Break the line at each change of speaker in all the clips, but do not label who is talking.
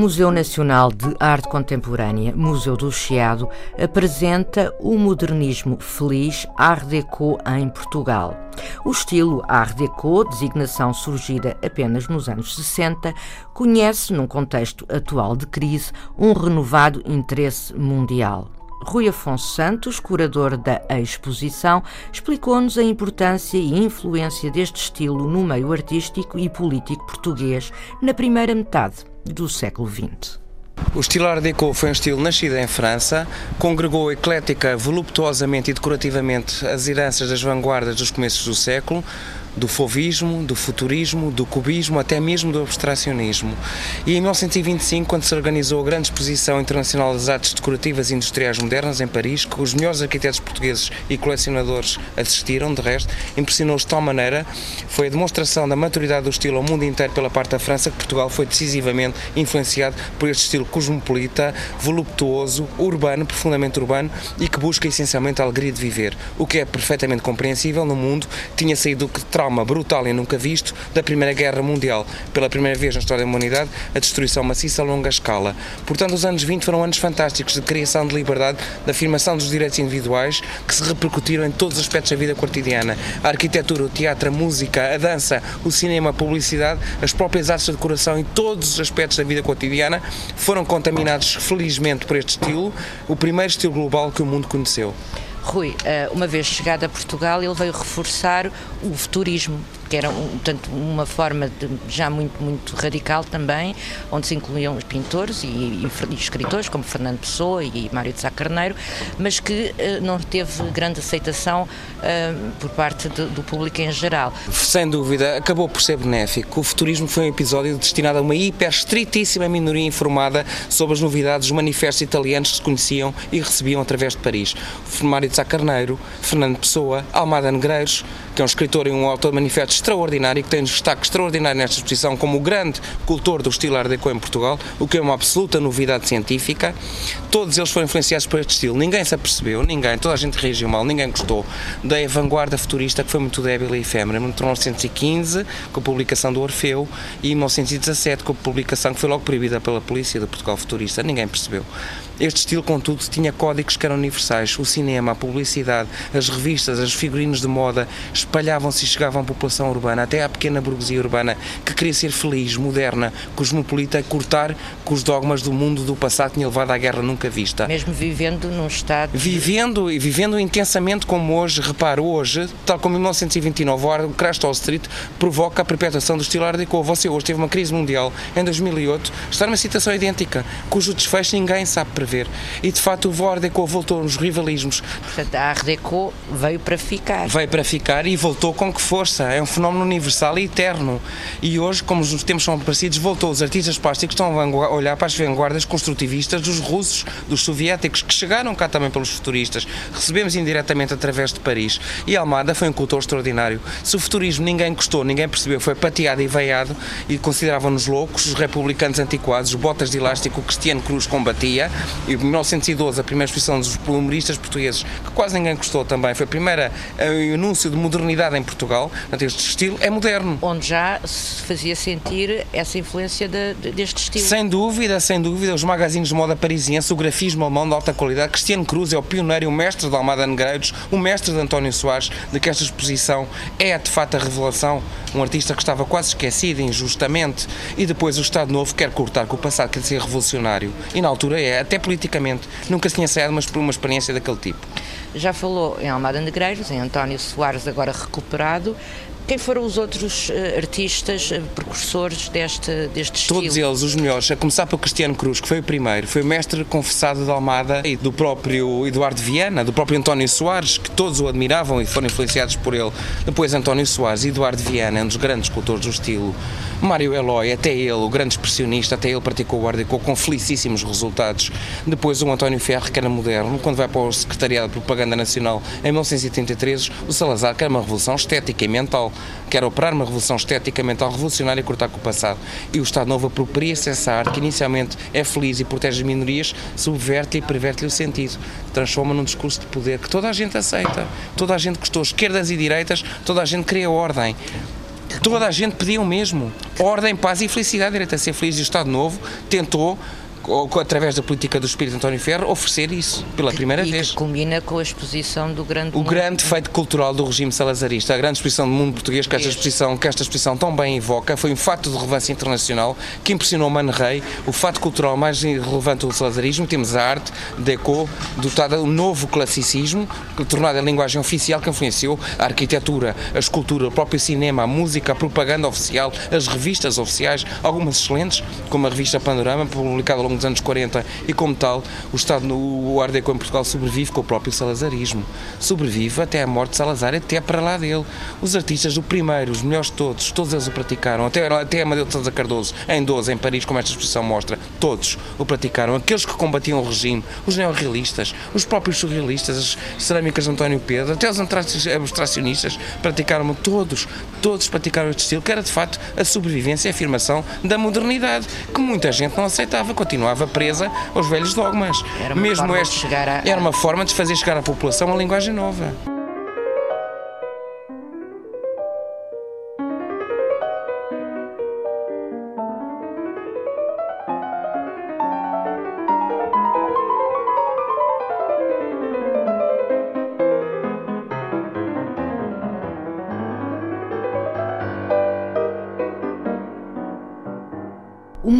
Museu Nacional de Arte Contemporânea, Museu do Chiado, apresenta o modernismo feliz Art Deco em Portugal. O estilo Art Deco, designação surgida apenas nos anos 60, conhece, num contexto atual de crise, um renovado interesse mundial. Rui Afonso Santos, curador da exposição, explicou-nos a importância e influência deste estilo no meio artístico e político português na primeira metade do século XX.
O estilo Art Deco foi um estilo nascido em França, congregou eclética, voluptuosamente e decorativamente as heranças das vanguardas dos começos do século, do fovismo, do futurismo, do cubismo, até mesmo do abstracionismo. E em 1925, quando se organizou a grande exposição internacional das artes decorativas e industriais modernas em Paris, que os melhores arquitetos portugueses e colecionadores assistiram, de resto, impressionou-os de tal maneira, foi a demonstração da maturidade do estilo ao mundo inteiro pela parte da França, que Portugal foi decisivamente influenciado por este estilo cosmopolita, voluptuoso, urbano, profundamente urbano e que busca essencialmente a alegria de viver, o que é perfeitamente compreensível no mundo, tinha saído que trauma brutal e nunca visto da Primeira Guerra Mundial. Pela primeira vez na história da humanidade, a destruição maciça a longa escala. Portanto, os anos 20 foram anos fantásticos de criação de liberdade, de afirmação dos direitos individuais, que se repercutiram em todos os aspectos da vida cotidiana. A arquitetura, o teatro, a música, a dança, o cinema, a publicidade, as próprias artes de decoração e todos os aspectos da vida cotidiana foram contaminados, felizmente, por este estilo, o primeiro estilo global que o mundo conheceu.
Rui, eh, uma vez chegado a Portugal, ele veio reforçar o futurismo que era portanto, uma forma de, já muito, muito radical também, onde se incluíam os pintores e, e, e escritores como Fernando Pessoa e Mário de Sá Carneiro, mas que uh, não teve grande aceitação uh, por parte de, do público em geral.
Sem dúvida, acabou por ser benéfico. O futurismo foi um episódio destinado a uma hiper estritíssima minoria informada sobre as novidades dos manifestos italianos que se conheciam e recebiam através de Paris. Mário de Sá Carneiro, Fernando Pessoa, Almada Negreiros, que é um escritor e um autor de manifestos extraordinário, que tem um destaque extraordinário nesta exposição como o grande cultor do estilo Art Deco em Portugal, o que é uma absoluta novidade científica. Todos eles foram influenciados por este estilo. Ninguém se apercebeu, ninguém, toda a gente reagiu mal, ninguém gostou da vanguarda futurista que foi muito débil e efêmera. Em 1915, com a publicação do Orfeu, e em 1917, com a publicação que foi logo proibida pela polícia do Portugal futurista. Ninguém percebeu. Este estilo, contudo, tinha códigos que eram universais. O cinema, a publicidade, as revistas, as figurinos de moda espalhavam-se e chegavam à população urbana, até à pequena burguesia urbana, que queria ser feliz, moderna, cosmopolita, cortar com os dogmas do mundo do passado que tinha levado à guerra nunca vista.
Mesmo vivendo num estado.
Vivendo e vivendo intensamente como hoje, reparo, hoje, tal como em 1929, o crash Wall Street provoca a perpetuação do estilo Art Deco. Você hoje teve uma crise mundial em 2008, está numa situação idêntica, cujo desfecho ninguém sabe prever ver. E de facto o Art Deco voltou nos rivalismos.
Portanto, a Art Deco veio para ficar.
Veio para ficar e voltou com que força. É um fenómeno universal e eterno. E hoje, como os tempos são parecidos, voltou. Os artistas plásticos estão a olhar para as vanguardas construtivistas dos russos, dos soviéticos, que chegaram cá também pelos futuristas. Recebemos indiretamente através de Paris. E Almada foi um cultor extraordinário. Se o futurismo ninguém gostou, ninguém percebeu, foi pateado e veiado e consideravam-nos loucos, os republicanos antiquados, os botas de elástico que Cristiano Cruz combatia, e em 1912, a primeira exposição dos humoristas portugueses, que quase ninguém gostou também, foi a primeira uh, anúncio de modernidade em Portugal. Portanto, este estilo é moderno.
Onde já se fazia sentir essa influência de, de, deste estilo.
Sem dúvida, sem dúvida. Os magazines de moda parisiense, o grafismo alemão de alta qualidade. Cristiano Cruz é o pioneiro e o mestre de Almada Negreiros, o mestre de António Soares, de que esta exposição é de facto a revelação. Um artista que estava quase esquecido injustamente e depois o Estado Novo quer cortar com o passado, quer ser revolucionário. E na altura é, até politicamente. Nunca se tinha saído por uma experiência daquele tipo.
Já falou em Almada Negreiros, em António Soares, agora recuperado. Quem foram os outros uh, artistas, uh, precursores deste, deste
estilo?
Todos
eles, os melhores, a começar pelo Cristiano Cruz, que foi o primeiro, foi o mestre confessado de Almada e do próprio Eduardo Viana, do próprio António Soares, que todos o admiravam e foram influenciados por ele. Depois António Soares, Eduardo Viana, um dos grandes escultores do estilo. Mário Eloy, até ele, o grande expressionista, até ele praticou o Art com felicíssimos resultados. Depois o António Ferro, que era moderno, quando vai para o Secretariado de Propaganda Nacional em 1983, o Salazar, que era uma revolução estética e mental, quer operar uma revolução estética mental revolucionária e cortar com o passado. E o Estado Novo apropria-se essa arte, que inicialmente é feliz e protege as minorias, subverte e perverte-lhe o sentido. Transforma num discurso de poder que toda a gente aceita. Toda a gente gostou, esquerdas e direitas, toda a gente queria ordem. Toda a gente pedia o mesmo. Ordem, paz e felicidade. Direito a ser feliz e o Estado Novo tentou através da política do Espírito António Ferro, oferecer isso pela primeira
e
vez.
Que culmina com a exposição do grande.
O mundo. grande feito cultural do regime salazarista, a grande exposição do mundo português que esta exposição, que esta exposição tão bem evoca, foi um fato de relevância internacional que impressionou Mano Rei. O fato cultural mais relevante do salazarismo, temos a arte, deco, dotada de um novo classicismo, tornada a linguagem oficial que influenciou a arquitetura, a escultura, o próprio cinema, a música, a propaganda oficial, as revistas oficiais, algumas excelentes, como a revista Panorama, publicada ao longo anos 40 e como tal o Estado no o Art em Portugal sobrevive com o próprio salazarismo. Sobrevive até a morte de Salazar, até para lá dele. Os artistas do primeiro, os melhores de todos, todos eles o praticaram, até, até Amadeu de Sousa Cardoso, em 12, em Paris, como esta exposição mostra, todos o praticaram. Aqueles que combatiam o regime, os neorrealistas, os próprios surrealistas, as cerâmicas de António Pedro, até os abstracionistas praticaram todos, todos praticaram este estilo, que era de facto a sobrevivência e a afirmação da modernidade, que muita gente não aceitava, continuava presa aos velhos dogmas.
Era uma Mesmo este, a...
era uma forma de fazer chegar à população uma linguagem nova.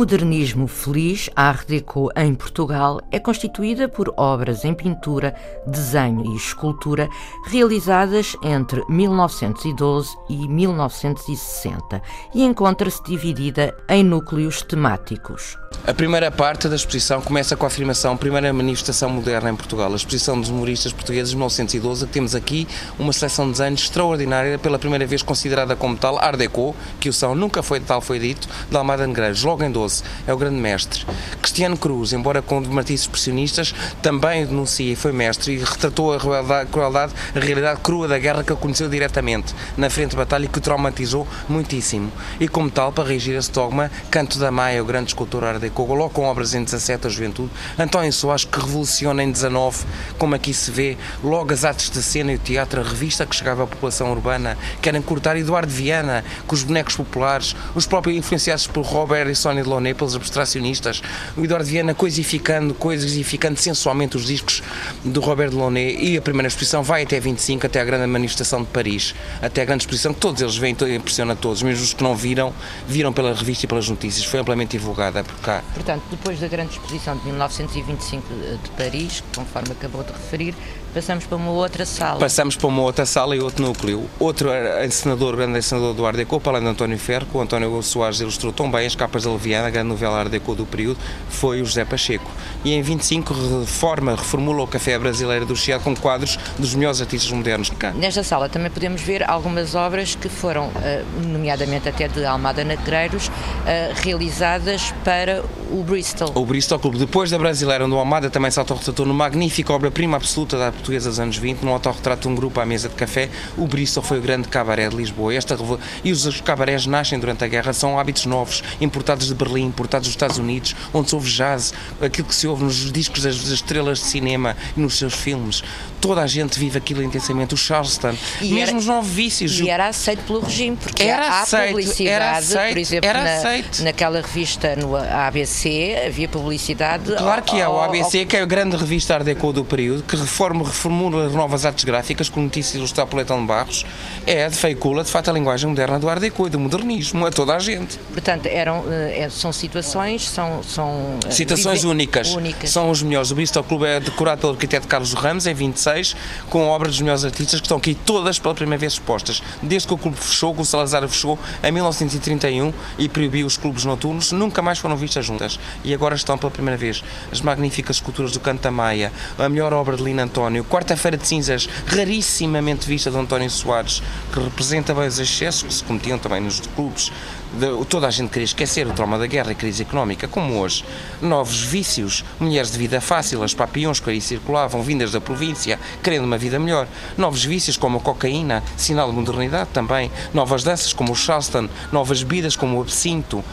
Modernismo feliz, Art Deco em Portugal, é constituída por obras em pintura, desenho e escultura realizadas entre 1912 e 1960 e encontra-se dividida em núcleos temáticos.
A primeira parte da exposição começa com a afirmação primeira manifestação moderna em Portugal, a exposição dos humoristas portugueses de 1912, que temos aqui uma seleção de desenhos extraordinária, pela primeira vez considerada como tal, Art Deco, que o são, nunca foi tal foi dito, de Almada Negreiros, logo em 12, é o grande mestre. Cristiano Cruz, embora com matizes expressionistas, também denuncia e foi mestre e retratou a crueldade, a realidade crua da guerra que ele conheceu diretamente na frente de batalha e que o traumatizou muitíssimo. E como tal, para reagir a esse dogma, Canto da Maia, o grande escultor Art Deco, logo com obras em 17 a juventude, António Soares que revoluciona em 19, como aqui se vê, logo as artes de cena e o teatro, a revista que chegava à população urbana, querem cortar Eduardo Viana, com os bonecos populares, os próprios influenciados por Robert e Sónia Delaunay, pelos abstracionistas, o Eduardo Viana coisificando, coisificando sensualmente os discos do Robert Delaunay e a primeira exposição vai até 25, até a grande manifestação de Paris, até a grande exposição que todos eles veem, impressiona todos, mesmo os que não viram, viram pela revista e pelas notícias, foi amplamente divulgada por cá.
Portanto, depois da grande exposição de 1925 de Paris, conforme acabou de referir, passamos para uma outra sala.
Passamos para uma outra sala e outro núcleo. Outro encenador, grande encenador do Art Deco, para além de António Ferro, que o António Soares ilustrou tão bem as capas da Leviana, a grande novela Art Deco do período, foi o José Pacheco. E em 25 reforma, reformula o Café Brasileiro do Chiado com quadros dos melhores artistas modernos.
Nesta sala também podemos ver algumas obras que foram, eh, nomeadamente até de Almada Negreiros, eh, realizadas para o Bristol.
O Bristol Clube. Depois da Brasileira, onde o Almada também se autorretratou no magnífica obra-prima absoluta da portuguesa dos anos 20, no autorretrato de um grupo à mesa de café, o Bristol foi o grande cabaré de Lisboa. Esta, e os cabarés nascem durante a guerra, são hábitos novos, importados de Berlim, importados dos Estados Unidos, onde se ouve jazz, aquilo que se ouve nos discos das estrelas de cinema e nos seus filmes. Toda a gente vive aquilo intensamente. O Charleston, e mesmo era, os novos vícios.
E era aceito pelo regime, porque
era
há
aceito,
publicidade,
era aceito,
por exemplo,
era
na,
aceito.
naquela revista no ABC, havia publicidade.
Claro que há, o ABC, ao... que é a grande revista Art Deco do período, que reforma, reformula, renova novas artes gráficas, com notícias ilustradas por Leitão de Barros, é, de feicula, de facto, a linguagem moderna do Art Deco e do modernismo, a toda a gente.
Portanto, eram, eh, é, são situações, são... são
eh, Situações únicas.
únicas.
São os melhores. O Bristol Clube é decorado pelo arquiteto Carlos Ramos, em 26, 2016, com obras dos melhores artistas que estão aqui todas pela primeira vez expostas. Desde que o clube fechou, que o Salazar fechou, em 1931 e proibiu os clubes noturnos, nunca mais foram vistas juntas. E agora estão pela primeira vez as magníficas esculturas do Canto da Maia, a melhor obra de Lino António, Quarta-feira de Cinzas, rarissimamente vista de António Soares, que representa bem os excessos que se cometiam também nos clubes. De, toda a gente queria esquecer o trauma da guerra e crise económica, como hoje. Novos vícios, mulheres de vida fácil, as papiões que aí circulavam, vindas da província, querendo uma vida melhor. Novos vícios como a cocaína, sinal de modernidade também. Novas danças como o Charleston, novas bebidas como o absinto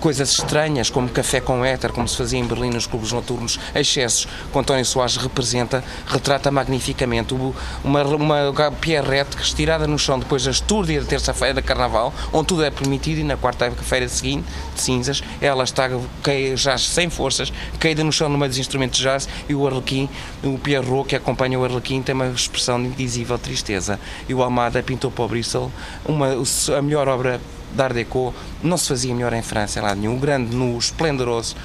coisas estranhas, como café com éter, como se fazia em Berlim nos clubes noturnos, excessos, que António Soares representa, retrata magnificamente uma, uma pierrette estirada no chão depois da estúrdia da terça-feira da Carnaval, onde tudo é permitido e na quarta-feira seguinte, de cinzas, ela está já sem forças, caída no chão no meio dos instrumentos de jazz e o Arlequim, o Pierrot que acompanha o Arlequim tem uma expressão de indizível tristeza. E o Almada pintou para o Bristol uma, a melhor obra de Art Deco não se fazia melhor em França, em lado nenhum. O grande nu, esplendoroso,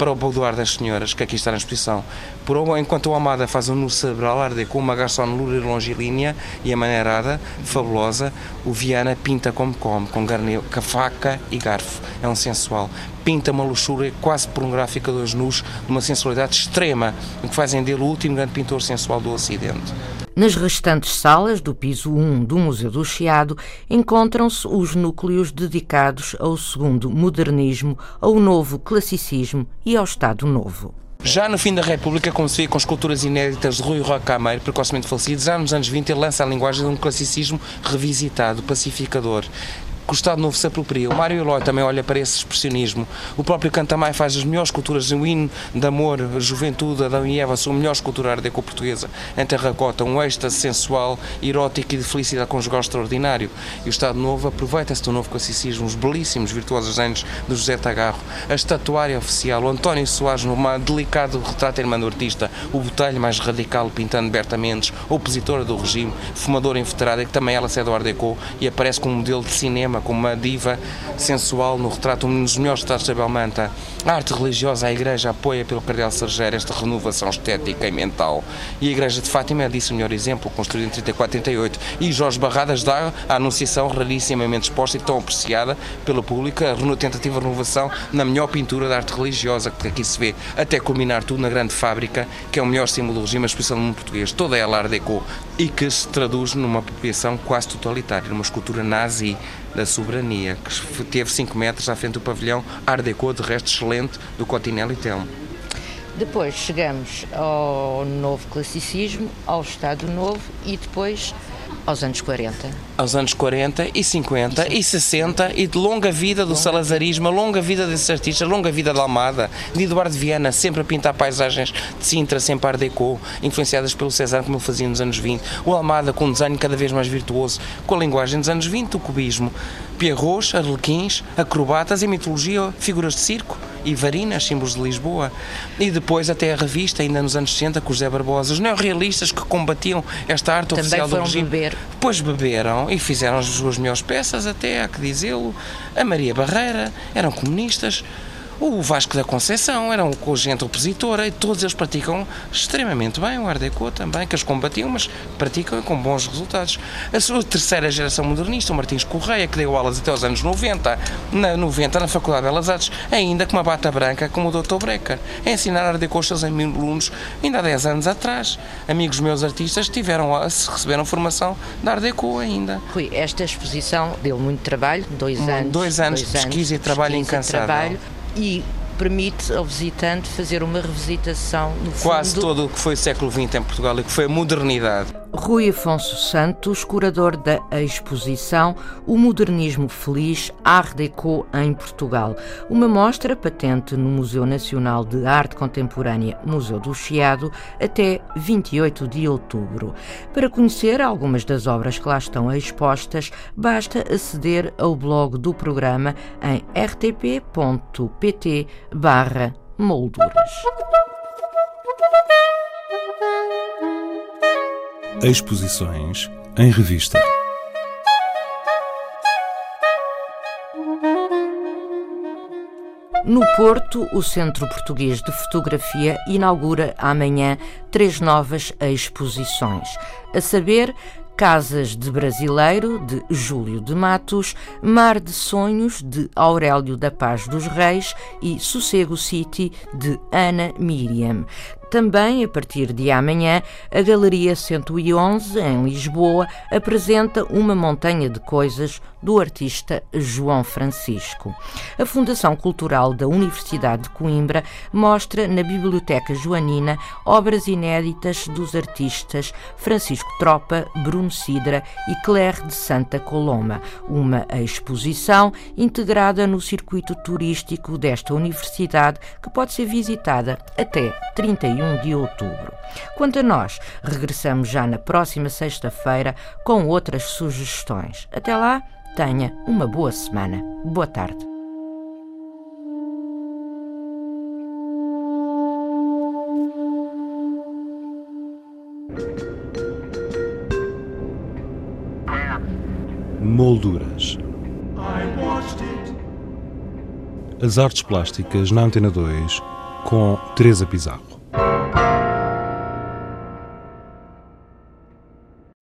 para o boudoir das senhoras, que aqui está na exposição. Por, enquanto o Almada faz um nu cerebral Art Deco, uma garçom loura longilínea e amaneirada, fabulosa, o Viana pinta como come, com, garne, com faca e garfo. É um sensual. Pinta uma luxúria quase pornográfica dos nus, de uma sensualidade extrema, o que fazem dele o último grande pintor sensual do Ocidente.
Nas restantes salas do piso 1 do Museu do Chiado encontram-se os núcleos dedicados ao segundo modernismo, ao novo classicismo e ao Estado Novo.
Já no fim da República, vê com esculturas inéditas de Rui Roque Cameiro, precocemente falecido, já nos anos 20 ele lança a linguagem de um classicismo revisitado, pacificador, que o Estado Novo se apropria. O Mário Eloy também olha para esse expressionismo. O próprio Cantamai faz as melhores esculturas, um hino de amor, juventude, Adão e Eva, são a melhor escultura ardeco portuguesa em terracota, um êxtase sensual, erótico e de felicidade conjugal extraordinário. E o Estado Novo aproveita-se do novo classicismo, os belíssimos, virtuosos anos de José Tagarro, a estatuária oficial, o António Soares, num delicado retrato irmão do artista, o Botelho mais radical, pintando Berta Mendes, opositora do regime, fumadora inveterada, que também ela cede ao Art e aparece como modelo de cinema como uma diva sensual no retrato, um dos melhores retratos da Belmanta. A arte religiosa, a Igreja apoia pelo Cardeal Sergeiro esta renovação estética e mental. E a Igreja de Fátima é disso o melhor exemplo, construída em 34 38. E Jorge Barradas dá a anunciação rarissimamente exposta e tão apreciada pelo público, a tentativa de renovação na melhor pintura da arte religiosa, que aqui se vê, até culminar tudo na grande fábrica, que é o melhor símbolo do regime, a exposição do mundo português. Toda ela art e que se traduz numa apropriação quase totalitária, numa escultura nazi da soberania, que teve 5 metros à frente do pavilhão Art Deco, de resto excelente, do Cotinelli Telmo.
Depois chegamos ao novo classicismo, ao Estado Novo e depois aos anos 40.
Aos anos 40 e 50 e, e 60 e de longa vida do longa salazarismo, longa vida desses artistas, longa vida da Almada, de Eduardo Viana, sempre a pintar paisagens de Sintra, sempre Art Deco, influenciadas pelo César, como ele fazia nos anos 20. O Almada com um desenho cada vez mais virtuoso, com a linguagem dos anos 20, o cubismo. Pierrots, arlequins, acrobatas e mitologia, figuras de circo e varinas, símbolos de Lisboa. E depois até a revista, ainda nos anos 60, com José Barbosa, os neorrealistas que combatiam esta arte
Também
oficial
do
regime.
Beber.
Depois beberam e fizeram as suas melhores peças, até há que dizê-lo. A Maria Barreira, eram comunistas o Vasco da Conceição era um gente opositora e todos eles praticam extremamente bem, o Art Deco também, que eles combatiam, mas praticam com bons resultados. A sua terceira geração modernista, o Martins Correia, que deu aulas até os anos 90, na 90 na Faculdade de Belas Artes, ainda com uma bata branca como o Dr. Brecker, a ensinar Art Deco aos seus alunos ainda há 10 anos atrás. Amigos meus artistas tiveram, receberam formação de Art Deco ainda.
Rui, esta exposição deu muito trabalho, dois anos.
Dois anos de pesquisa e trabalho incansável
e permite ao visitante fazer uma revisitação no
Quase todo o que foi o século XX em Portugal e que foi a modernidade.
Rui Afonso Santos, curador da exposição O Modernismo Feliz Art Deco em Portugal, uma mostra patente no Museu Nacional de Arte Contemporânea Museu do Chiado até 28 de outubro. Para conhecer algumas das obras que lá estão expostas, basta aceder ao blog do programa em rtp.pt molduras.
Exposições em revista.
No Porto, o Centro Português de Fotografia inaugura amanhã três novas exposições, a saber, Casas de Brasileiro, de Júlio de Matos, Mar de Sonhos, de Aurélio da Paz dos Reis e Sossego City, de Ana Miriam. Também, a partir de amanhã, a Galeria 111, em Lisboa, apresenta uma montanha de coisas do artista João Francisco. A Fundação Cultural da Universidade de Coimbra mostra na Biblioteca Joanina obras inéditas dos artistas Francisco Tropa, Bruno Sidra e Claire de Santa Coloma, uma exposição integrada no circuito turístico desta universidade que pode ser visitada até 31 31 de outubro. Quanto a nós, regressamos já na próxima sexta-feira com outras sugestões. Até lá, tenha uma boa semana. Boa tarde.
Molduras. As artes plásticas na Antena 2 com Teresa Pizarro.